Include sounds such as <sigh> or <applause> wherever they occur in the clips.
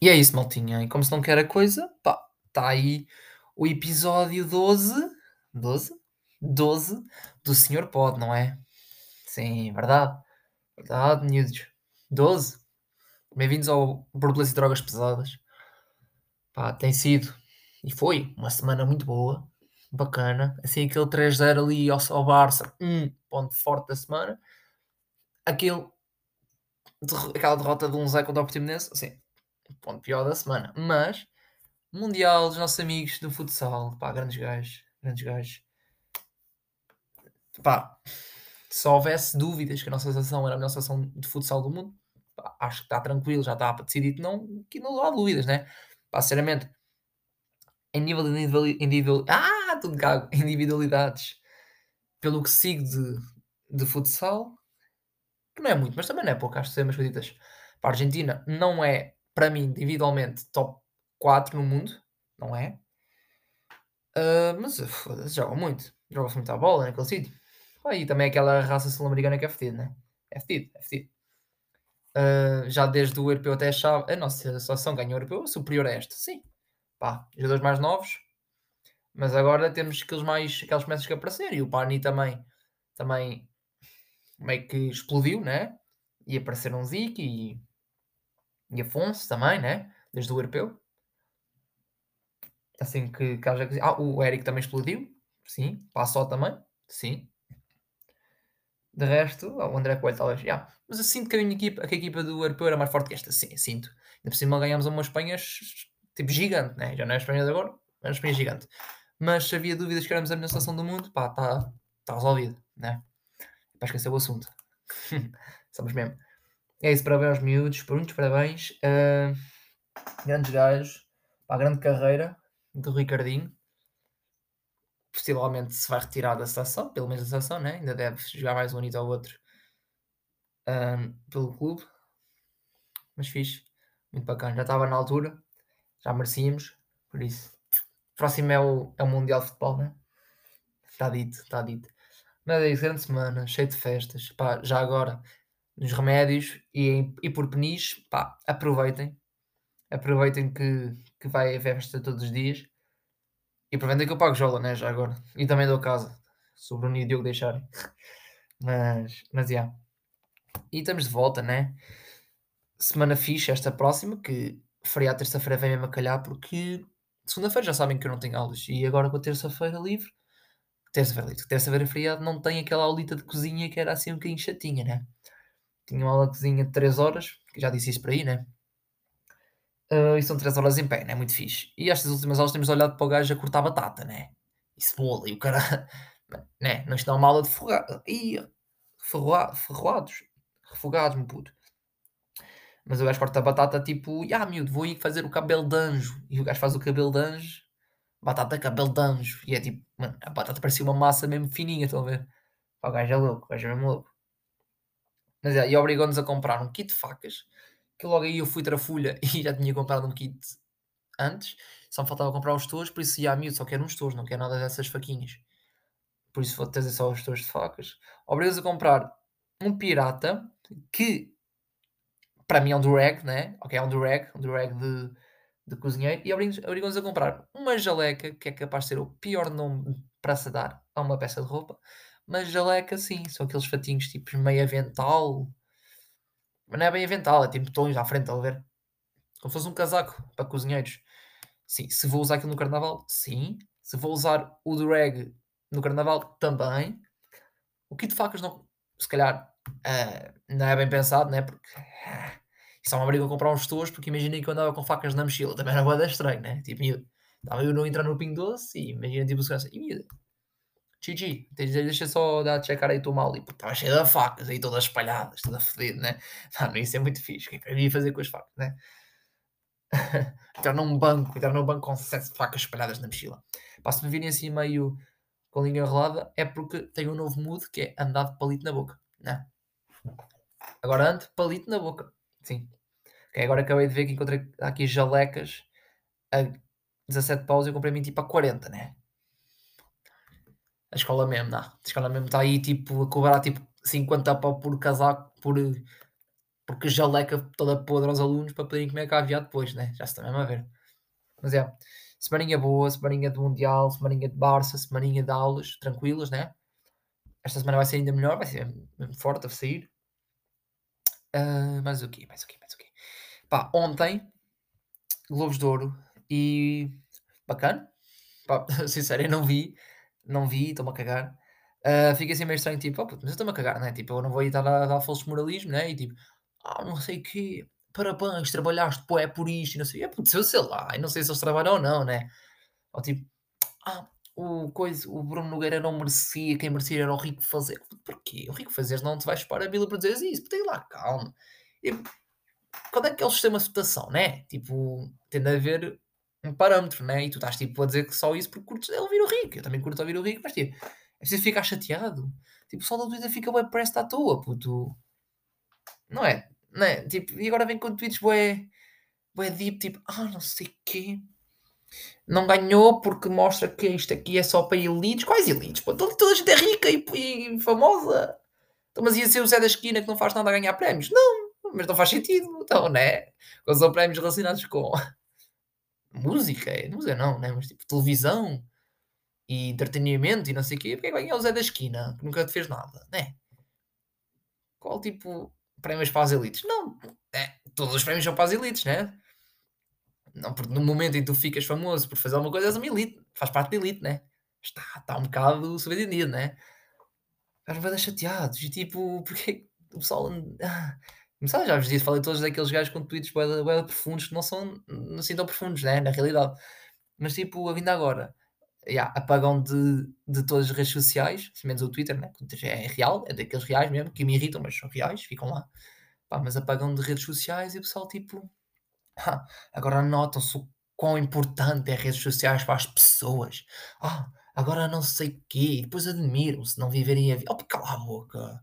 E é isso, maltinha. E como se não quer a coisa, pá, está aí o episódio 12. 12? 12 do Senhor Pode, não é? Sim, verdade. Verdade, miúdos. 12. Bem-vindos ao Borbolas e Drogas Pesadas. Pá, tem sido e foi uma semana muito boa, bacana. Assim, aquele 3-0 ali ao, ao Barça, um ponto forte da semana. Aquele, aquela derrota de um 0 contra o Portimonense, assim, ponto pior da semana. Mas, Mundial dos nossos amigos do futsal, pá, grandes gajos, grandes gajos. Pá, se houvesse dúvidas que a nossa seleção era a melhor seleção de futsal do mundo, pá, acho que está tranquilo, já está decidido, não, que não há dúvidas, né? Pá, sinceramente, em nível de individual, ah, tudo <laughs> individualidades, pelo que sigo de, de futsal, que não é muito, mas também não é pouco, acho que sei umas coisitas. Para a Argentina não é, para mim, individualmente, top 4 no mundo, não é? Uh, mas foda-se, joga muito, joga muito a bola naquele sítio. E também aquela raça sul-americana que é fedido, né? É fedido, é fedido. Uh, já desde o europeu até a chave, a nossa seleção ganhou o europeu superior a esta, sim. Pá, jogadores mais novos, mas agora temos aqueles mais, aquelas peças que apareceram. E o Pani também, também meio que explodiu, né? E apareceram Zic e, e Afonso também, né? Desde o europeu. Assim que, que haja... Ah, o Eric também explodiu, sim. Passou também, sim. De resto, o André Coelho talvez, yeah. mas eu sinto que a minha equipa, que a equipa do europeu era mais forte que esta, sim, sinto. Ainda por cima ganhámos uma Espanha tipo gigante, né? já não é a Espanha de agora, é uma Espanha gigante. Mas se havia dúvidas que éramos a melhor seleção do mundo, pá, está tá resolvido, né? Para esquecer o assunto. <laughs> Somos mesmo. É isso, parabéns aos miúdos, muitos parabéns. Uh, grandes gajos, para a grande carreira do Ricardinho. Possivelmente se vai retirar da seleção, pelo menos da seleção, né? ainda deve jogar mais um anito ao outro uh, pelo clube. Mas fixe, muito bacana. Já estava na altura, já merecíamos, por isso. Próximo é o, é o Mundial de Futebol, né? Está dito, está dito. Mas é isso, grande semana, cheio de festas. Pá, já agora, nos remédios e, e por penis, pá, aproveitem. Aproveitem que, que vai haver festa todos os dias. E aproveitem que eu pago jola, né? Já agora. E também dou casa. Se o Bruno e o Diogo deixarem. <laughs> mas, mas, já. E estamos de volta, né? Semana fixe, esta próxima, que feriado terça-feira vem mesmo a calhar, porque segunda-feira já sabem que eu não tenho aulas. E agora com a terça-feira livre, terça-feira livre, terça-feira feriado, não tem aquela aulita de cozinha que era assim um bocadinho chatinha, né? Tinha uma aula de cozinha de 3 horas, que já disse isso para aí, né? Uh, e são 3 horas em pé, né? Muito fixe. E estas últimas aulas temos olhado para o gajo a cortar batata, né? E cebola, e o cara, <laughs> né? Não está uma aula de ferroado. Ih, ferroados, refogados, meu puto. Mas o gajo corta a batata tipo, ah, miúdo, vou ir fazer o cabelo de anjo. E o gajo faz o cabelo de anjo, batata cabelo de anjo. E é tipo, mano, a batata parecia uma massa mesmo fininha, estão a ver? O gajo é louco, o gajo é mesmo louco. Mas é, e obrigou-nos a comprar um kit de facas, que logo aí eu fui trafulha <laughs> e já tinha comprado um kit antes, só me faltava comprar os tojos, por isso ia a miúdo, só quero uns tojos, não quero nada dessas faquinhas. Por isso vou trazer só os tojos de facas. Obrigou-nos a comprar um pirata, que para mim é um durag, né? Ok, é um durag, um durag de, de cozinheiro, e obrigam-nos a comprar uma jaleca, que é capaz de ser o pior nome para se dar a uma peça de roupa, mas jaleca sim, são aqueles fatinhos tipo meio avental, mas não é bem avental, é tipo botões à frente, a ver? Como se fosse um casaco para cozinheiros. Sim, se vou usar aquilo no carnaval, sim. Se vou usar o durag no carnaval, também. O kit de facas não, se calhar Uh, não é bem pensado, né? Porque uh, isso é uma briga a comprar uns tojos, porque imaginei que eu andava com facas na mochila, também era boa estranho, né? Tipo, miúdo. Estava eu não entrar no Ping Doce e imagina tipo segurança, e Gigi, deixa só dar a checar aí o mal e estava cheio de facas aí todas espalhadas, toda fodida, né? Não, isso é muito fixe. O que é que eu ia fazer com as facas, né? <laughs> entrar num banco, entrar num banco com sete facas espalhadas na mochila. Para se me virem assim meio com a linha enrolada, é porque tem um novo mood que é andar de palito na boca, né? Agora ando palito na boca. Sim. Okay, agora acabei de ver que encontrei aqui jalecas a 17 paus e eu comprei-me tipo a 40, né? A escola mesmo, não. A escola mesmo está aí tipo a cobrar tipo 50 pau por casaco, por porque jaleca toda podre aos alunos para poderem comer caviar depois, né? Já está mesmo a ver. Mas é, semaninha boa, semaninha do Mundial, semaninha de Barça, semaninha de aulas tranquilas, né? Esta semana vai ser ainda melhor, vai ser mesmo forte a sair. Uh, mais o quê? Mais o quê? Mais o quê? Pá, ontem, Globos de Ouro e bacana. Pá, <laughs> sincero, eu não vi, não vi, estou-me a cagar. Uh, fica assim meio estranho, tipo, oh, puto, mas eu estou-me a cagar, né? Tipo, eu não vou estar a dar falso moralismo, né? E tipo, ah, não sei o quê, parabéns, trabalhaste, pô, é por isto, e não sei, é puto, eu sei lá, e não sei se eles trabalham ou não, né? Ou tipo, ah, o, coisa, o Bruno Nogueira não merecia, quem merecia era o Rico Fazer. Porquê? O Rico Fazer não te vais chupar a Bíblia para dizer isso, tem lá, calma. E, quando é que é o sistema de votação, né? Tipo, tem de haver um parâmetro, né? E tu estás tipo a dizer que só isso porque curtes ouvir o Rico. Eu também curto ouvir o Rico, mas tipo, é preciso ficar chateado. Tipo, pessoal da Twitter fica bem presta à toa, puto. Não é? Não é? Tipo, e agora vem com tweets bué, bué deep, tipo, ah, não sei quê. Não ganhou porque mostra que isto aqui é só para elites. Quais elites? Pô, toda, toda a gente é rica e, e famosa. Então, mas ia ser o Zé da Esquina que não faz nada a ganhar prémios? Não, mas não faz sentido. Então, né? Quando são prémios relacionados com música, é, música não, né? Mas tipo televisão e entretenimento e não sei o quê, porque é que vai ganhar o Zé da Esquina, que nunca te fez nada, né? Qual tipo prémios para as elites? Não, é, todos os prémios são para as elites, né? Não, porque no momento em que tu ficas famoso por fazer alguma coisa, és uma elite, faz parte da elite, né? Está, está um bocado subentendido, né? Mas vai chateados e tipo, porque o pessoal. Ah, Começar, já vos disse, falei todos daqueles gajos com tweets bué profundos que não são assim tão profundos, né? Na realidade. Mas tipo, ainda agora, yeah, apagão de, de todas as redes sociais, menos o Twitter, né? É real, é daqueles reais mesmo, que me irritam, mas são reais, ficam lá. Pá, mas apagão de redes sociais e o pessoal tipo. <laughs> Ah, agora notam-se o quão importante é redes sociais para as pessoas. Ah, agora não sei o quê. E depois admiram-se não viverem a vida. Oh, cala a boca.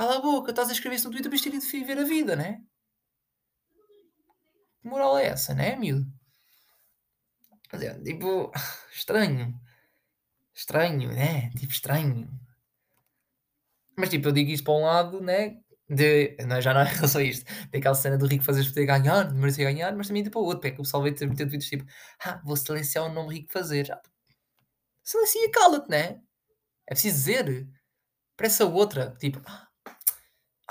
Cala a boca, estás a escrever isso no Twitter, mas de viver a vida, né? Que moral é essa, né, miúdo? Tipo, <laughs> estranho. Estranho, né? Tipo, estranho. Mas tipo, eu digo isto para um lado, né? De, não, já não <laughs> é só isto. Tem aquela cena do Rico fazer poder ganhar, merecer ganhar, mas também tipo o outro, é que o pessoal veio ter vídeos tipo, ah, vou silenciar o nome Rico fazer. Já. Silencia, cala-te, né? É preciso dizer. Parece a outra, tipo, ah,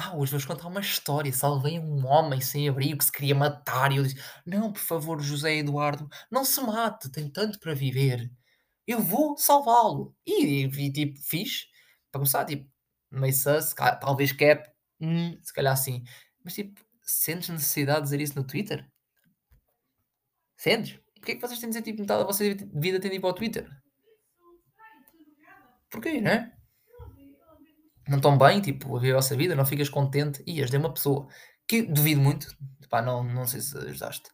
ah, hoje vou-vos contar uma história. Salvei um homem sem abrigo que se queria matar. E eu disse: Não, por favor, José Eduardo, não se mate, tem tanto para viver. Eu vou salvá-lo. E, e, tipo, fiz. Para começar, tipo, meio sus, talvez quer, hum, se calhar sim. Mas, tipo, sentes necessidade de dizer isso no Twitter? Sentes? Porquê é que vocês têm de dizer, tipo, metade da vossa vida tem de ir para o Twitter? Porquê, não é? Não estão bem, tipo, a viver a vossa vida, não ficas contente e ajudei uma pessoa que duvido muito, pá, não, não sei se ajudaste,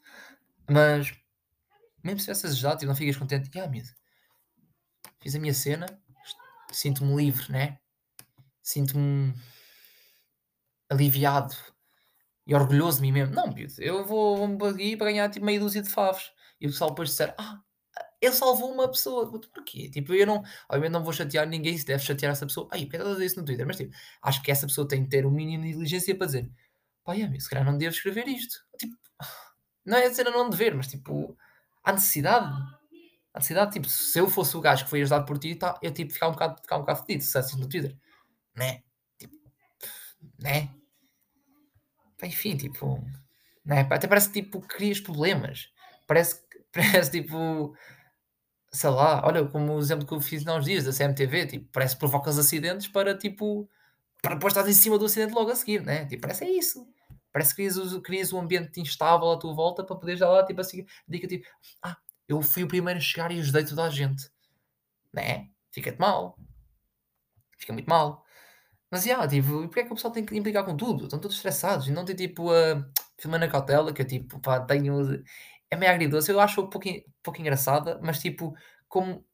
mas mesmo se tivesse ajudado tipo, não ficas contente, e ah, medo, fiz a minha cena, sinto-me livre, né? Sinto-me aliviado e orgulhoso de mim mesmo. Não, miúdo, eu vou, vou-me para ganhar tipo meia dúzia de favos. E o pessoal depois disser, ah, ele salvou uma pessoa. Porquê? Tipo, eu não, obviamente não vou chatear ninguém se deve chatear essa pessoa. Ai, porque ela dizer isso no Twitter? Mas tipo, acho que essa pessoa tem que ter o um mínimo de inteligência para dizer, pá, é, se calhar não devo escrever isto. Tipo, <sighs> não é dizer a não dever, mas tipo, há necessidade. Há necessidade, tipo, se eu fosse o gajo que foi ajudado por ti, tá, eu tipo, ficar um bocado, ficar um bocado fedido, se assim no Twitter. Né? Tipo, né? Enfim, tipo, né? Até parece que tipo, crias problemas. Parece, <laughs> parece tipo sei lá, olha, como o exemplo que eu fiz há uns dias da CMTV, tipo, parece que provocas acidentes para, tipo, para depois estás em cima do acidente logo a seguir, né? Tipo, parece é isso. Parece que crias, crias um ambiente instável à tua volta para poderes dar lá, tipo, assim, dica tipo, ah, eu fui o primeiro a chegar e ajudei toda a gente. Né? Fica-te mal. Fica muito mal. Mas, já, yeah, tipo, porque é que o pessoal tem que implicar com tudo? Estão todos estressados e não tem, tipo, a filmar na cautela, que eu, tipo, pá, tenho é meio agridoce. Eu acho um pouco, um pouco engraçada, mas tipo, como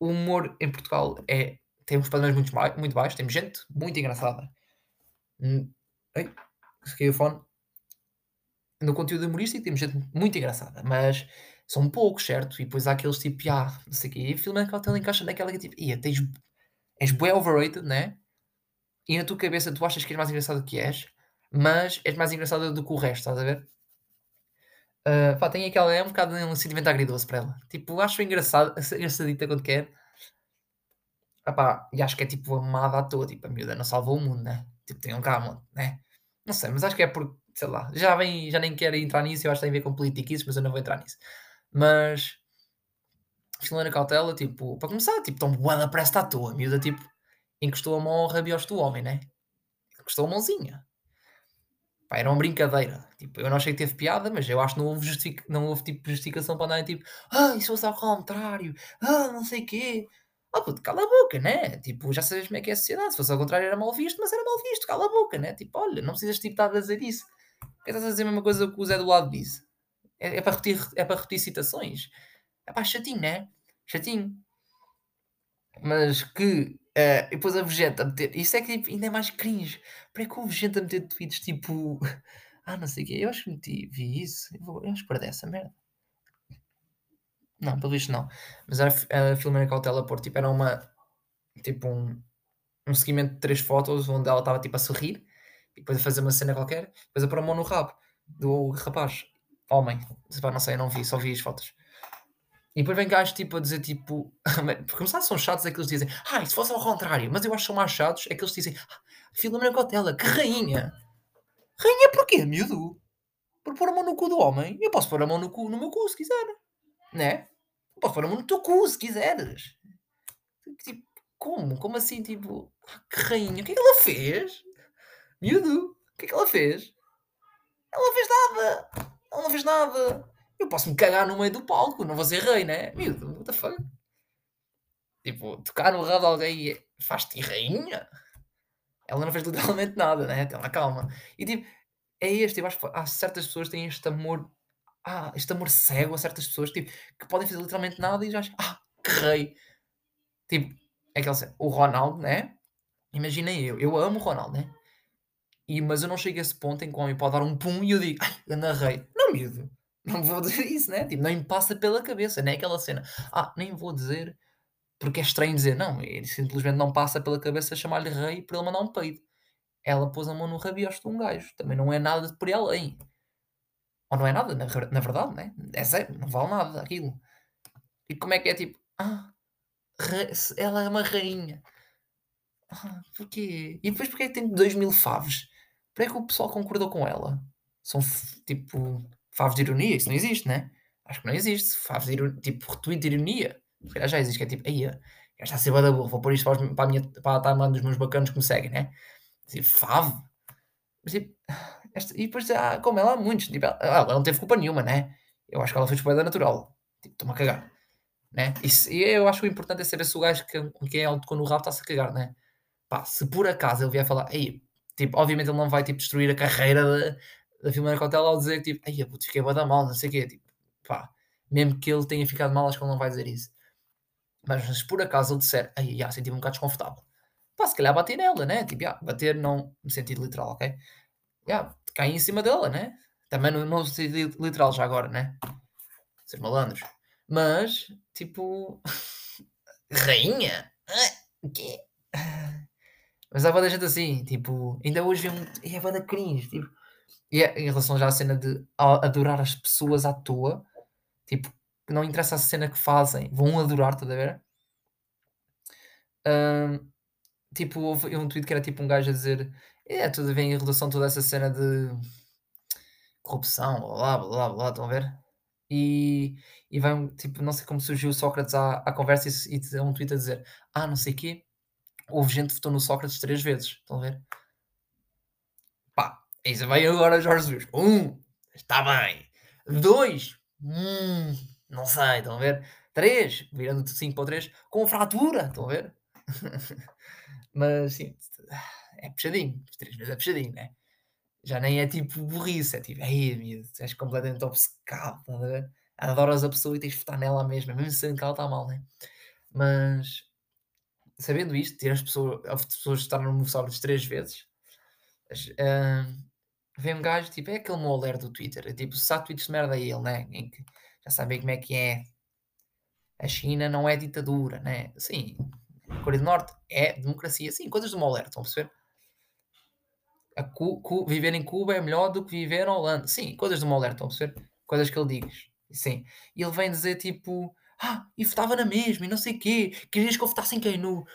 o humor em Portugal é, tem uns padrões muito, muito baixos, temos gente muito engraçada. Hum, ei, se caiu o fone. No conteúdo humorístico temos gente muito engraçada, mas são poucos, certo? E depois há aqueles tipo, ah, não sei o quê, e filme é que encaixa naquela que tipo, ia, tens, és bem overrated, né? E na tua cabeça tu achas que és mais engraçado que és, mas és mais engraçada do que o resto, estás a ver? Uh, pá, tem aquela, é um bocado um sentimento agridoce para ela. Tipo, acho engraçado, <laughs> engraçadita quando quer. Ah, pá, e acho que é tipo amada à toa, tipo, a miúda não salvou o mundo, né? Tipo, tem um carro, né? Não sei, mas acho que é porque, sei lá, já vem, já nem quero entrar nisso, eu acho que tem a ver com politiquices, mas eu não vou entrar nisso. Mas, Filomena Cautela, tipo, para começar, tipo, tão boa da presta à toa, a miúda, tipo, encostou a mão ao rabioso do homem, né? Encostou a mãozinha. Pá, era uma brincadeira. Tipo, eu não achei que teve piada, mas eu acho que não houve, justific... não houve tipo, justificação para andarem tipo, ah, isso fosse ao contrário, ah, não sei o quê. Ah, puto, cala a boca, né? Tipo, já sabes como é que é a sociedade. Se fosse ao contrário era mal visto, mas era mal visto, cala a boca, né? Tipo, olha, não precisas tipo, estar a dizer isso. Porque estás a dizer a mesma coisa que o Zé do lado disse. É, é, para, repetir, é para repetir citações. É pá, chatinho, né? Chatinho. Mas que Uh, e depois a Vegeta a meter. Isso é que tipo, ainda é mais cringe. Para que o Vegeta a meter tweets tipo. <laughs> Ah, não sei o quê. Eu acho que meti, vi isso. Eu, vou, eu acho que perdi essa merda. Não, pelo visto não. Mas a, a Filomena Cautela por tipo, era uma. Tipo um. Um seguimento de três fotos onde ela estava tipo a sorrir e depois a fazer uma cena qualquer, depois a pôr a mão no rabo do rapaz, homem. Não sei, não vi, só vi as fotos. E depois vem gajos tipo a dizer tipo. <laughs> Porque começar são chatos é que eles dizem, ah, se fosse ao contrário, mas eu acho que são mais chatos é que eles dizem, ah, Filomena Cotela, que rainha! Rainha porquê, miúdo? Por pôr a mão no cu do homem? Eu posso pôr a mão no, cu, no meu cu se quiser, né? Eu posso pôr a mão no teu cu se quiseres. Tipo, como? Como assim? Tipo, ah, que rainha? O que é que ela fez? Miúdo, o que é que ela fez? Ela não fez nada! Ela não fez nada! Eu posso me cagar no meio do palco, não vou ser rei, né? Miúdo, what the fuck? Tipo, tocar no rabo de alguém faz-te rainha? Ela não fez literalmente nada, né? Então, calma. E tipo, é este, eu acho que há certas pessoas que têm este amor, ah, este amor cego a certas pessoas, tipo, que podem fazer literalmente nada e já acham, ah, que rei. Tipo, é aquele, o Ronaldo, né? Imaginem eu, eu amo o Ronaldo, né? E, mas eu não chego a esse ponto em que o homem pode dar um pum e eu digo, ai, anda rei. Não, miúdo. Não vou dizer <laughs> isso, né? Tipo, nem me passa pela cabeça, nem aquela cena. Ah, nem vou dizer porque é estranho dizer, não, ele simplesmente não passa pela cabeça chamar-lhe rei para ele mandar um peido. Ela pôs a mão no rabiosto de um gajo, também não é nada por aí além. Ou não é nada, na, na verdade, né? É zero, não vale nada aquilo. E como é que é tipo, ah, ela é uma rainha. Ah, porquê? E depois porquê é tem 2 mil faves? Porquê é que o pessoal concordou com ela? São tipo favos de ironia, isso não existe, né? Acho que não existe. Favos de ironia, tipo retweet de ironia. Se já existe, que é tipo, aí, está a ser bada burro, vou pôr isto para, para a, minha, para a timeline dos meus bacanos que me seguem, né? Tipo, favo. Mas, tipo, <sighs> esta, e depois, ah, como ela há muitos, tipo, ela, ela, não teve culpa nenhuma, né? Eu acho que ela fez coisa natural. Tipo, estou-me a cagar. Né? Isso, e eu acho que o importante é saber se o gajo que, que é tocou no rabo está-se a cagar, né? Pá, se por acaso ele vier falar, aí, tipo, obviamente ele não vai tipo, destruir a carreira da Filomena Cautela ao dizer tipo, ai, puto, fiquei bada mal, não sei o quê, tipo, pá, mesmo que ele tenha ficado mal, acho que ele não vai dizer isso. Mas se por acaso ele disser, ai, já, senti-me um bocado desconfortável, pá, se calhar bater nela, né? Tipo, já, bater não no sentido literal, ok? Já, cair em cima dela, né? Também no, no sentido literal já agora, né? Ser malandros. Mas, tipo, <laughs> rainha? O quê? Mas há boa gente assim, tipo, ainda hoje vi um. É boa da cringe, tipo e é, em relação já à cena de adorar as pessoas à toa, tipo, não interessa a cena que fazem, vão adorar, estás a ver? Um, tipo, houve um tweet que era tipo um gajo a dizer é, tudo bem em relação a toda essa cena de corrupção, blá blá blá blá, estão a ver? E, e vai tipo, não sei como surgiu o Sócrates à, à conversa e, e um tweet a dizer, ah, não sei o quê, houve gente que votou no Sócrates três vezes, estão a ver? Isso vem agora Jorge Jesus. Um, está bem. Dois, hum, não sei, estão a ver? Três, virando de 5 para 3, com fratura, estão a ver? <laughs> Mas sim, é puxadinho. Três vezes é puxadinho, né? Já nem é tipo burrice, é tipo, ei, amigo, és completamente obcecado, estás a ver? Adoras a pessoa e tens de votar nela mesmo, mesmo sendo que ela está mal, né? Mas sabendo isto, ter as pessoas, as pessoas estarem no Sócrates três vezes, uh, Vem um gajo, tipo, é aquele moler do Twitter. É tipo, se há tweets de merda a ele, né? Que já sabem como é que é. A China não é ditadura, né? Sim. A Coreia do Norte é democracia. Sim, coisas do moler, estão a perceber? a Cu, Cu, viver em Cuba é melhor do que viver na Holanda. Sim, coisas do Moller, estão a perceber? Coisas que ele diz. Sim. E ele vem dizer tipo, ah, e votava na mesma, e não sei o quê. Querias que eu votasse em quem? No...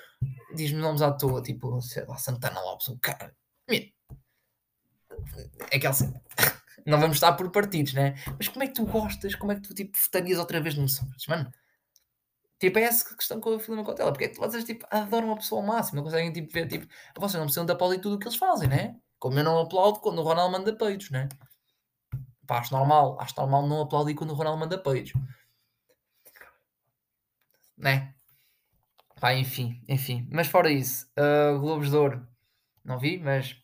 Diz-me nomes à toa, tipo, sei lá, Santana Lopes, o cara. É aquela cena. Não vamos estar por partidos, né? Mas como é que tu gostas? Como é que tu tipo, votarias outra vez no Sócrates, mano? Tipo, é essa questão com a Filima Cotela, porque é que vocês tipo, adoram uma pessoa ao máximo, não conseguem tipo, ver, tipo, vocês não precisam de aplaudir tudo o que eles fazem, né? Como eu não aplaudo quando o Ronaldo manda peitos, né? Pá, acho normal, acho normal não aplaudir quando o Ronaldo manda peitos. Né? Pá, enfim, enfim. Mas fora isso, uh, Globos de Ouro, não vi, mas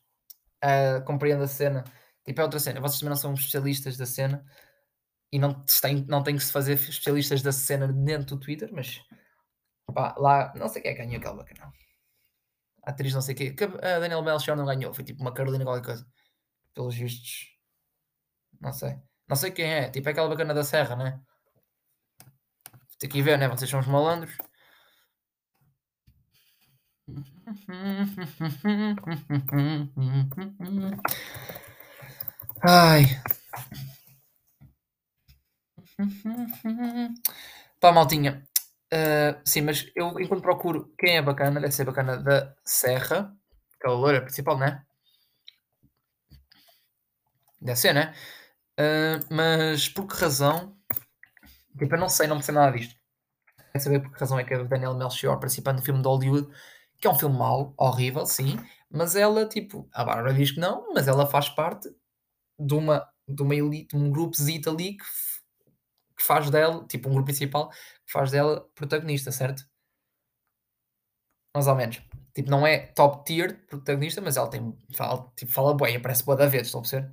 uh, compreendo a cena. Tipo, é outra cena. Vocês também não são especialistas da cena e não tem, não tem que se fazer especialistas da cena dentro do Twitter, mas pá, lá, não sei quem é que ganhou aquela bacana. A atriz não sei quê. A Daniel Melchior não ganhou, foi tipo uma Carolina qualquer coisa. Pelos vistos. Não sei. Não sei quem é. Tipo é aquela bacana da Serra, né? Tem que ver, né? Vocês são os malandros. Ai. Pá, maltinha. Uh, sim, mas eu enquanto procuro quem é bacana, deve ser bacana da Serra, que é a loira principal, né? Deve ser, né? Uh, mas por que razão? Tipo, eu não sei, não sei nada disto. Quer saber por que razão é que a Daniela Melchior participa no filme de Hollywood que é um filme mau, horrível, sim, mas ela, tipo, a Bárbara diz que não, mas ela faz parte de uma, de uma elite, um grupozito ali que, que faz dela, tipo, um grupo principal, que faz dela protagonista, certo? Mais ou menos. Tipo, não é top tier protagonista, mas ela tem, fala, tipo, fala bem, aparece boa da vez, estão a perceber?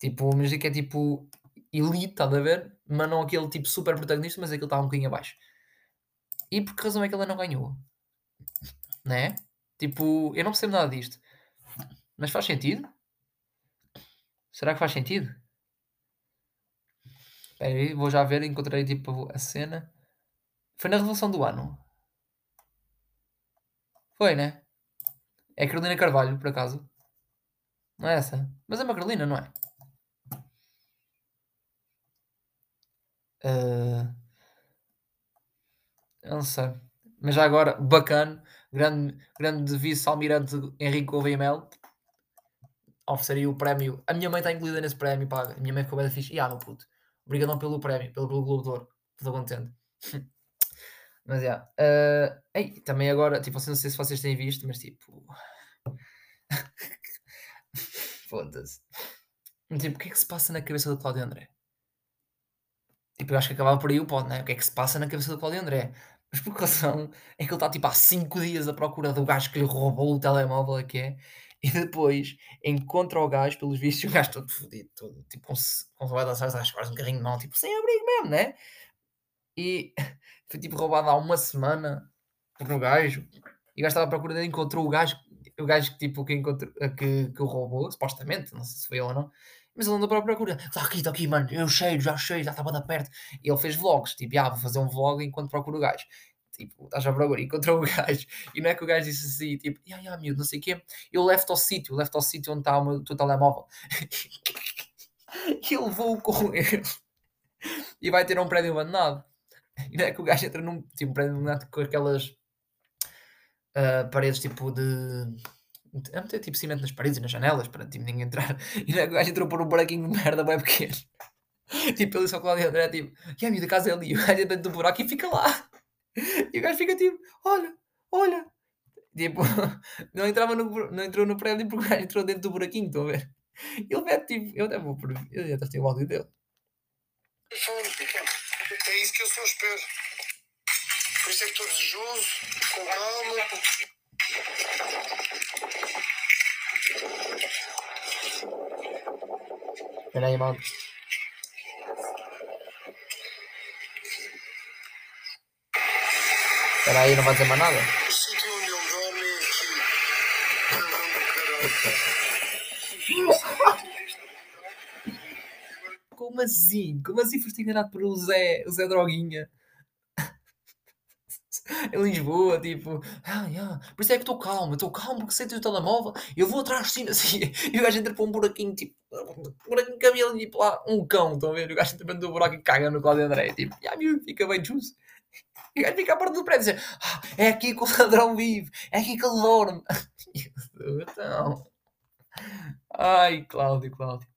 Tipo, mas que é tipo elite, estás a ver? Mas não aquele tipo super protagonista, mas aquele está um bocadinho abaixo. E por que razão é que ela não ganhou? Né? Tipo, eu não percebo nada disto. Mas faz sentido? Será que faz sentido? Espera aí, vou já ver, encontrei tipo a cena. Foi na Revolução do Ano. Foi, né? É Carolina Carvalho, por acaso. Não é essa? Mas é uma Carolina, não é? Uh... Eu não sei. Mas já agora, bacana grande, grande vice-almirante Henrique Gouveia Mel, ofereceria o prémio. A minha mãe está incluída nesse prémio, paga. A minha mãe ficou bem fixe. E ah, meu puto, obrigadão pelo prémio, pelo, pelo Globo de Ouro. Estou contente. <laughs> mas, já. Yeah. Uh, ei, também agora, tipo, não sei se vocês têm visto, mas tipo... <laughs> Foda-se. Tipo, o que é que se passa na cabeça do Cláudio André? Tipo, eu acho que acabava por aí o pod, né? O que é que se passa na cabeça do Cláudio André? <laughs> Que razão é que ele está tipo há 5 dias à procura do gajo que lhe roubou o telemóvel aqui é, <laughs> e depois encontra o gajo, pelos vistos, <laughs> o gajo todo fodido, todo, tipo com, com roubado acho quase um carrinho mão, tipo sem abrigo mesmo, né? E foi tipo roubado há uma semana por um gajo, e o gajo estava à procura dele, encontrou o gajo, o gajo tipo, que, encontrou, que, que o roubou, supostamente, não sei se foi ele ou não, mas ele andou para a procura. Está aqui, está aqui, mano. Eu cheio, já cheio, já estava da perto. E ele fez vlogs. Tipo, ah, vou fazer um vlog enquanto procuro o gajo. Tipo, estás a procura. Encontrou o <laughs> gajo. E não é que o gajo disse assim, tipo, ah, yeah, miúdo, não sei o quê. Eu levo-te ao sítio, levo-te ao sítio onde está o meu teu telemóvel. e <laughs> ele levou com ele. E vai ter um prédio abandonado. E não é que o gajo entra num tipo, prédio abandonado com aquelas uh, paredes tipo de a meter tipo cimento nas paredes e nas janelas para tipo, ninguém entrar. <laughs> E o gajo entrou por um buraquinho de merda bem pequeno. <laughs> tipo, ele só Cláudio André, tipo, e a minha casa é ali. O gajo entra dentro do buraco e fica lá. <laughs> E o gajo fica tipo, olha, olha. Tipo, não, entrava no, não entrou no prédio porque o gajo entrou dentro do buraquinho, estão a ver? Ele vê tipo, eu até vou por. Eu até tenho o áudio dele. É isso que eu só espero. Por isso é que estou desejoso, com calma. Espera aí, malta. Espera aí, não vai dizer mais nada? Como assim? Como assim foste enganado por o Zé, o Zé Droguinha? <laughs> em Lisboa, tipo, ah, yeah. por isso é que estou calmo, estou calmo porque sento o telemóvel, eu vou atrás de si, assim, e o gajo entra para um buraquinho, tipo, um buraquinho de cabelo e tipo lá, um cão, estão a ver? O gajo entra para um buraco e caga no Cláudio André, tipo, yeah, miúdo, fica bem justo. E o gajo fica à porta do prédio e dizer, ah, é aqui que o ladrão vive, é aqui que ele dorme. <laughs> então, ai, Cláudio, Cláudio.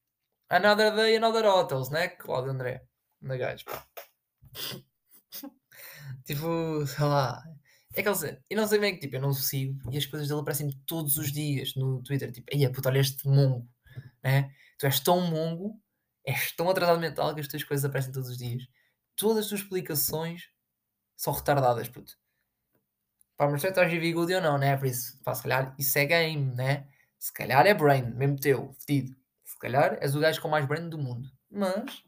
Another day, another hotels, né, Cláudio André? Na gajo, pá. Tipo, sei lá. É que ele, eu não sei bem que tipo, eu não sigo e as coisas dele aparecem todos os dias no Twitter. Tipo, ei, puta, olha este mongo, né? Tu és tão mongo, és tão atrasado mental que as tuas coisas aparecem todos os dias. Todas as tuas explicações são retardadas, puto. Pá, mas tu estás a good ou não, né? Por isso, pá, se calhar isso é game, né? Se calhar é brain, mesmo teu, fedido. Se calhar és o gajo com mais brain do mundo. Mas,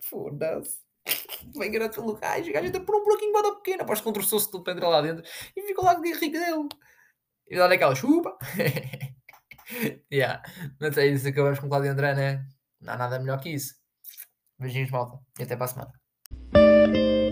foda-se. <laughs> Bem grande pelo gajo. O gajo entra por um buraquinho bada pequeno. Após contorceu-se do Pedro lá dentro e ficou lá o rico dele. E dá aquela chupa. <laughs> yeah. Mas é isso. Acabamos com o Claudio André, né? Não há nada melhor que isso. Beijinhos, malta. E até para a semana.